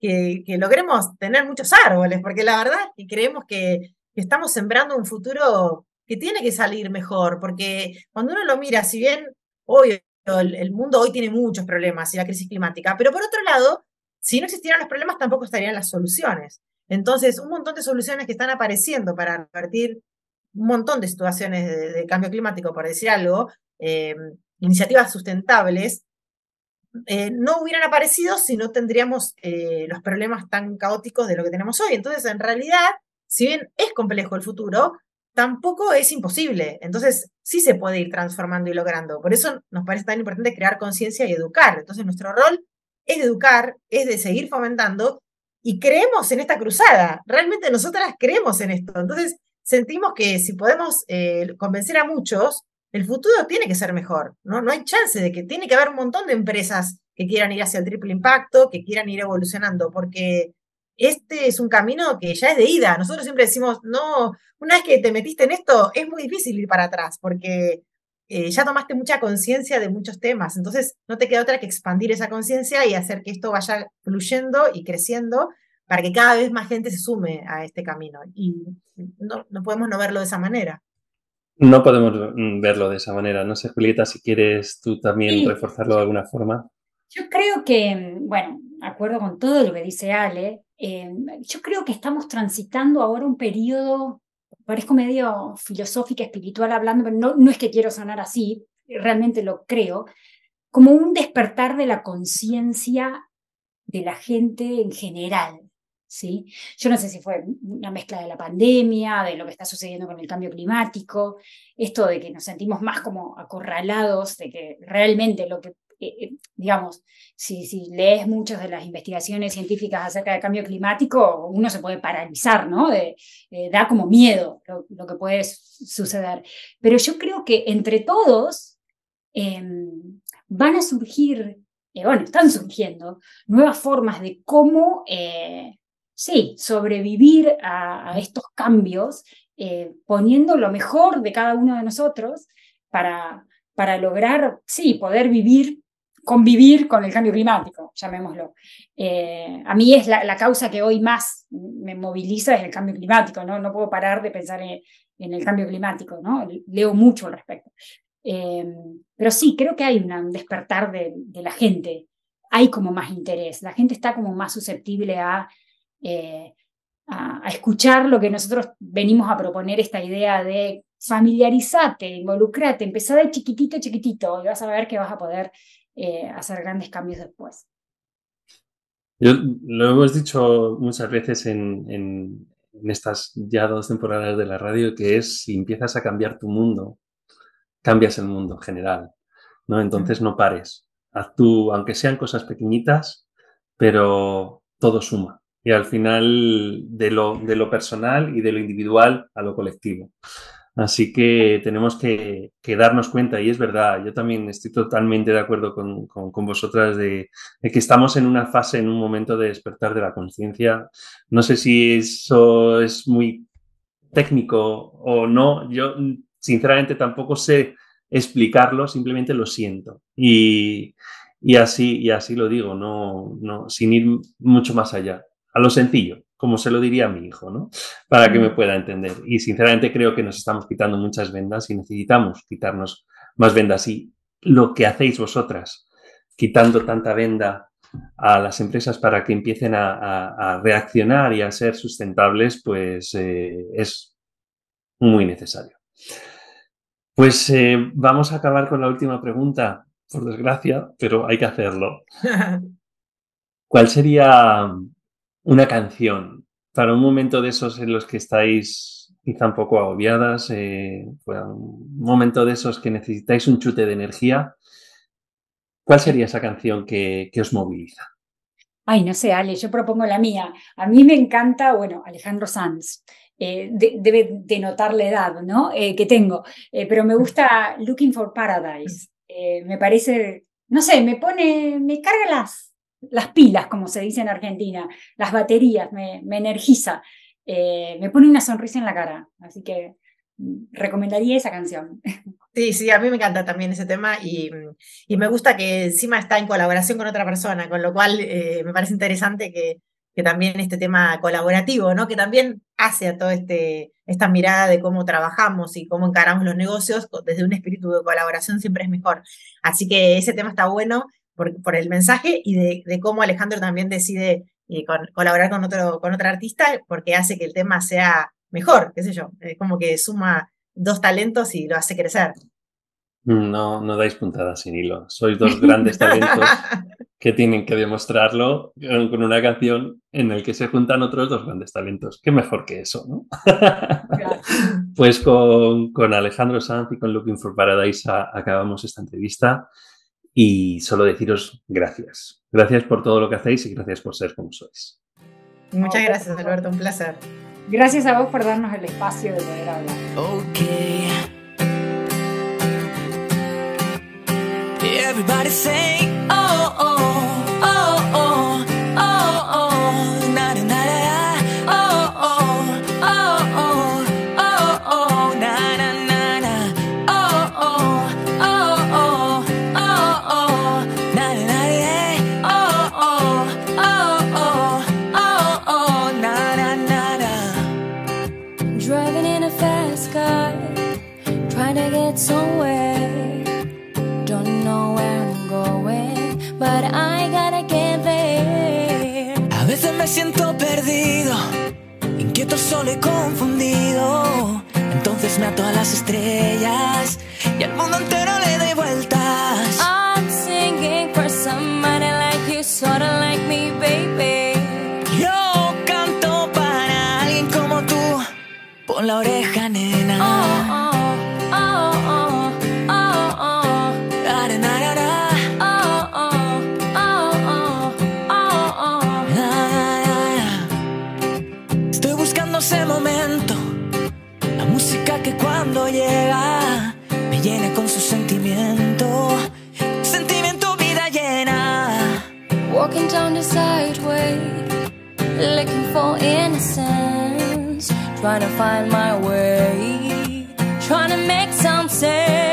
que, que, logremos tener muchos árboles, porque la verdad es que creemos que, que estamos sembrando un futuro que tiene que salir mejor, porque cuando uno lo mira, si bien hoy el, mundo hoy tiene muchos problemas y la crisis climática, pero por otro lado, si no existieran los problemas, tampoco estarían las soluciones. Entonces, un montón de soluciones que están apareciendo para revertir un montón de situaciones de, cambio climático, por decir algo, eh, iniciativas sustentables, eh, no hubieran aparecido si no tendríamos eh, los problemas tan caóticos de lo que tenemos hoy. Entonces, en realidad, si bien es complejo el futuro, tampoco es imposible. Entonces, sí se puede ir transformando y logrando. Por eso nos parece tan importante crear conciencia y educar. Entonces, nuestro rol es educar, es de seguir fomentando y creemos en esta cruzada. Realmente nosotras creemos en esto. Entonces, sentimos que si podemos eh, convencer a muchos, el futuro tiene que ser mejor. ¿no? no hay chance de que tiene que haber un montón de empresas que quieran ir hacia el triple impacto, que quieran ir evolucionando, porque este es un camino que ya es de ida. Nosotros siempre decimos, no, una vez que te metiste en esto, es muy difícil ir para atrás, porque eh, ya tomaste mucha conciencia de muchos temas. Entonces, no te queda otra que expandir esa conciencia y hacer que esto vaya fluyendo y creciendo para que cada vez más gente se sume a este camino. Y no, no podemos no verlo de esa manera. No podemos verlo de esa manera. No sé, Julieta, si quieres tú también reforzarlo de alguna forma. Yo creo que, bueno, acuerdo con todo lo que dice Ale, eh, yo creo que estamos transitando ahora un periodo, parezco medio filosófica, espiritual hablando, pero no, no es que quiero sonar así, realmente lo creo, como un despertar de la conciencia de la gente en general. ¿sí? Yo no sé si fue una mezcla de la pandemia, de lo que está sucediendo con el cambio climático, esto de que nos sentimos más como acorralados, de que realmente lo que, eh, eh, digamos, si, si, lees muchas de las investigaciones científicas acerca del cambio climático, uno se puede paralizar, ¿no? Eh, da como miedo lo, que puede suceder. Pero yo creo que entre todos em, van a surgir bueno, están surgiendo nuevas formas de cómo sí, sobrevivir a, estos cambios, poniendo lo mejor de cada uno de nosotros para, para lograr, sí, poder vivir, convivir con el cambio climático, llamémoslo. Eh, a mí es la, causa que hoy más me moviliza es el cambio climático, ¿no? No puedo parar de pensar en, el cambio climático, ¿no? Leo mucho al respecto. Eh, pero sí, creo que hay un despertar de, de la gente, hay como más interés, la gente está como más susceptible a eh, a, escuchar lo que nosotros venimos a proponer, esta idea de familiarizate, involucrate, empezá de chiquitito, chiquitito, y vas a ver que vas a poder eh, hacer grandes cambios después. Yo, lo hemos dicho muchas veces en, en, estas ya dos temporadas de la radio, que es si empiezas a cambiar tu mundo, cambias el mundo en general, ¿no? Entonces no pares. Haz tú, aunque sean cosas pequeñitas, pero todo suma y al final de lo, de lo personal y de lo individual a lo colectivo. Así que tenemos que, darnos cuenta, y es verdad, yo también estoy totalmente de acuerdo con, con, vosotras de, que estamos en una fase, en un momento de despertar de la conciencia. No sé si eso es muy técnico o no, yo sinceramente tampoco sé explicarlo, simplemente lo siento. Y, y así, y así lo digo, no, no, sin ir mucho más allá a lo sencillo, como se lo diría a mi hijo, ¿no? Para que me pueda entender. Y sinceramente creo que nos estamos quitando muchas vendas y necesitamos quitarnos más vendas. Y lo que hacéis vosotras, quitando tanta venda a las empresas para que empiecen a, reaccionar y a ser sustentables, pues eh, es muy necesario. Pues eh, vamos a acabar con la última pregunta, por desgracia, pero hay que hacerlo. [LAUGHS] ¿Cuál sería una canción para un momento de esos en los que estáis quizá un poco agobiadas, eh, un momento de esos que necesitáis un chute de energía, ¿cuál sería esa canción que, os moviliza? Ay, no sé, Ale, yo propongo la mía. A mí me encanta, bueno, Alejandro Sanz. Eh, debe denotar la edad, ¿no? Eh, que tengo, pero me gusta Looking for Paradise. [LAUGHS] me parece, no sé, me pone, me carga las, las pilas, como se dice en Argentina, las baterías, me, energiza, eh, me pone una sonrisa en la cara. Así que mm, recomendaría esa canción. [LAUGHS] Sí, sí, a mí me encanta también ese tema y, me gusta que encima está en colaboración con otra persona, con lo cual eh, me parece interesante que, que, también este tema colaborativo, ¿no? que también hace a toda este, esta mirada de cómo trabajamos y cómo encaramos los negocios desde un espíritu de colaboración siempre es mejor. Así que ese tema está bueno por, el mensaje y de, cómo Alejandro también decide eh, colaborar con, otro, con otra artista porque hace que el tema sea mejor, qué sé yo, es como que suma dos talentos y lo hace crecer. No, no dais puntadas sin hilo. Sois dos grandes talentos [LAUGHS] que tienen que demostrarlo con una canción en la que se juntan otros dos grandes talentos. Qué mejor que eso, ¿no? [LAUGHS] Pues con, Alejandro Sanz y con Looking for Paradise acabamos esta entrevista y solo deciros gracias. Gracias por todo lo que hacéis y gracias por ser como sois. Muchas gracias, Alberto, un placer. Gracias a vos por darnos el espacio de poder hablar. Okay. Everybody say, solo y confundido. Entonces me ato a las estrellas y al mundo entero le doy vueltas. I'm singing for somebody like you, sorta like me, baby. Yo canto para alguien como tú, pon la oreja, nena. Oh, oh. Innocence. Trying to find my way, trying to make some sense.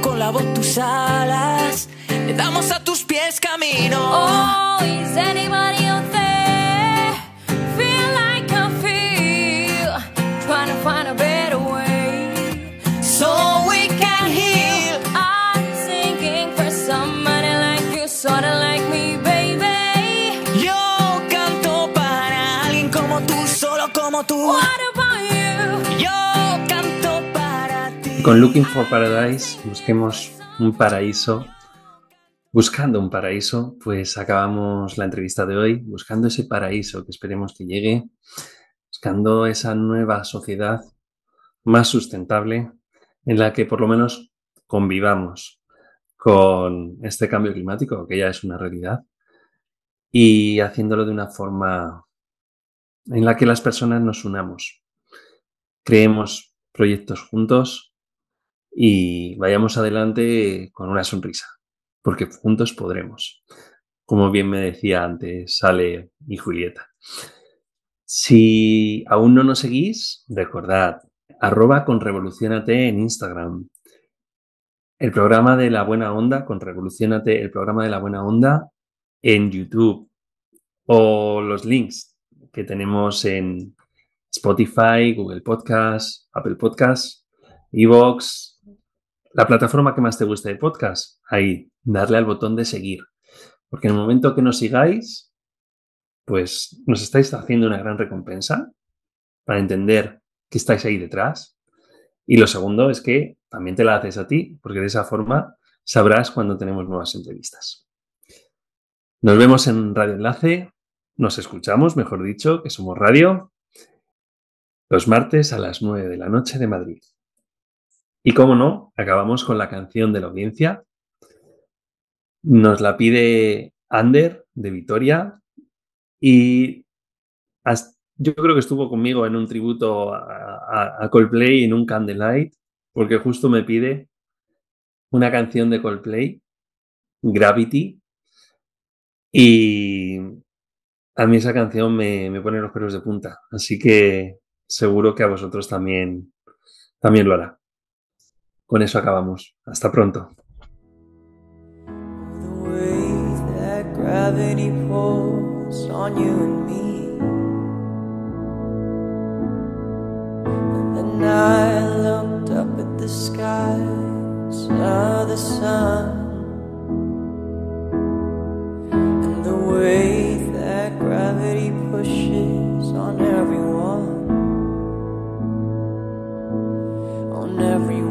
Con la voz tus alas, le damos a tus pies camino. Con Looking for Paradise busquemos un paraíso. Buscando un paraíso, pues acabamos la entrevista de hoy, buscando ese paraíso que esperemos que llegue, buscando esa nueva sociedad más sustentable en la que por lo menos convivamos con este cambio climático, que ya es una realidad, y haciéndolo de una forma en la que las personas nos unamos, creemos proyectos juntos y vayamos adelante con una sonrisa, porque juntos podremos. Como bien me decía antes Sale y Julieta. Si aún no nos seguís, recordad, arroba con en Instagram. El programa de la buena onda, con Revolucionate, el programa de la buena onda en YouTube. O los links que tenemos en Spotify, Google Podcast, Apple Podcast, Evox, la plataforma que más te guste de podcast, ahí, darle al botón de seguir. Porque en el momento que nos sigáis, pues nos estáis haciendo una gran recompensa para entender que estáis ahí detrás. Y lo segundo es que también te la haces a ti, porque de esa forma sabrás cuando tenemos nuevas entrevistas. Nos vemos en Radio Enlace, nos escuchamos, mejor dicho, que somos radio, los martes a las 9 de la noche de Madrid. Y cómo no, acabamos con la canción de la audiencia, Nos la pide Ander de Vitoria. Y yo creo que estuvo conmigo en un tributo a, a Coldplay en un Candlelight porque justo me pide una canción de Coldplay, Gravity, y a mí esa canción me, me pone los pelos de punta, así que seguro que a vosotros también, también lo hará con eso acabamos. Hasta pronto. gravity everyone.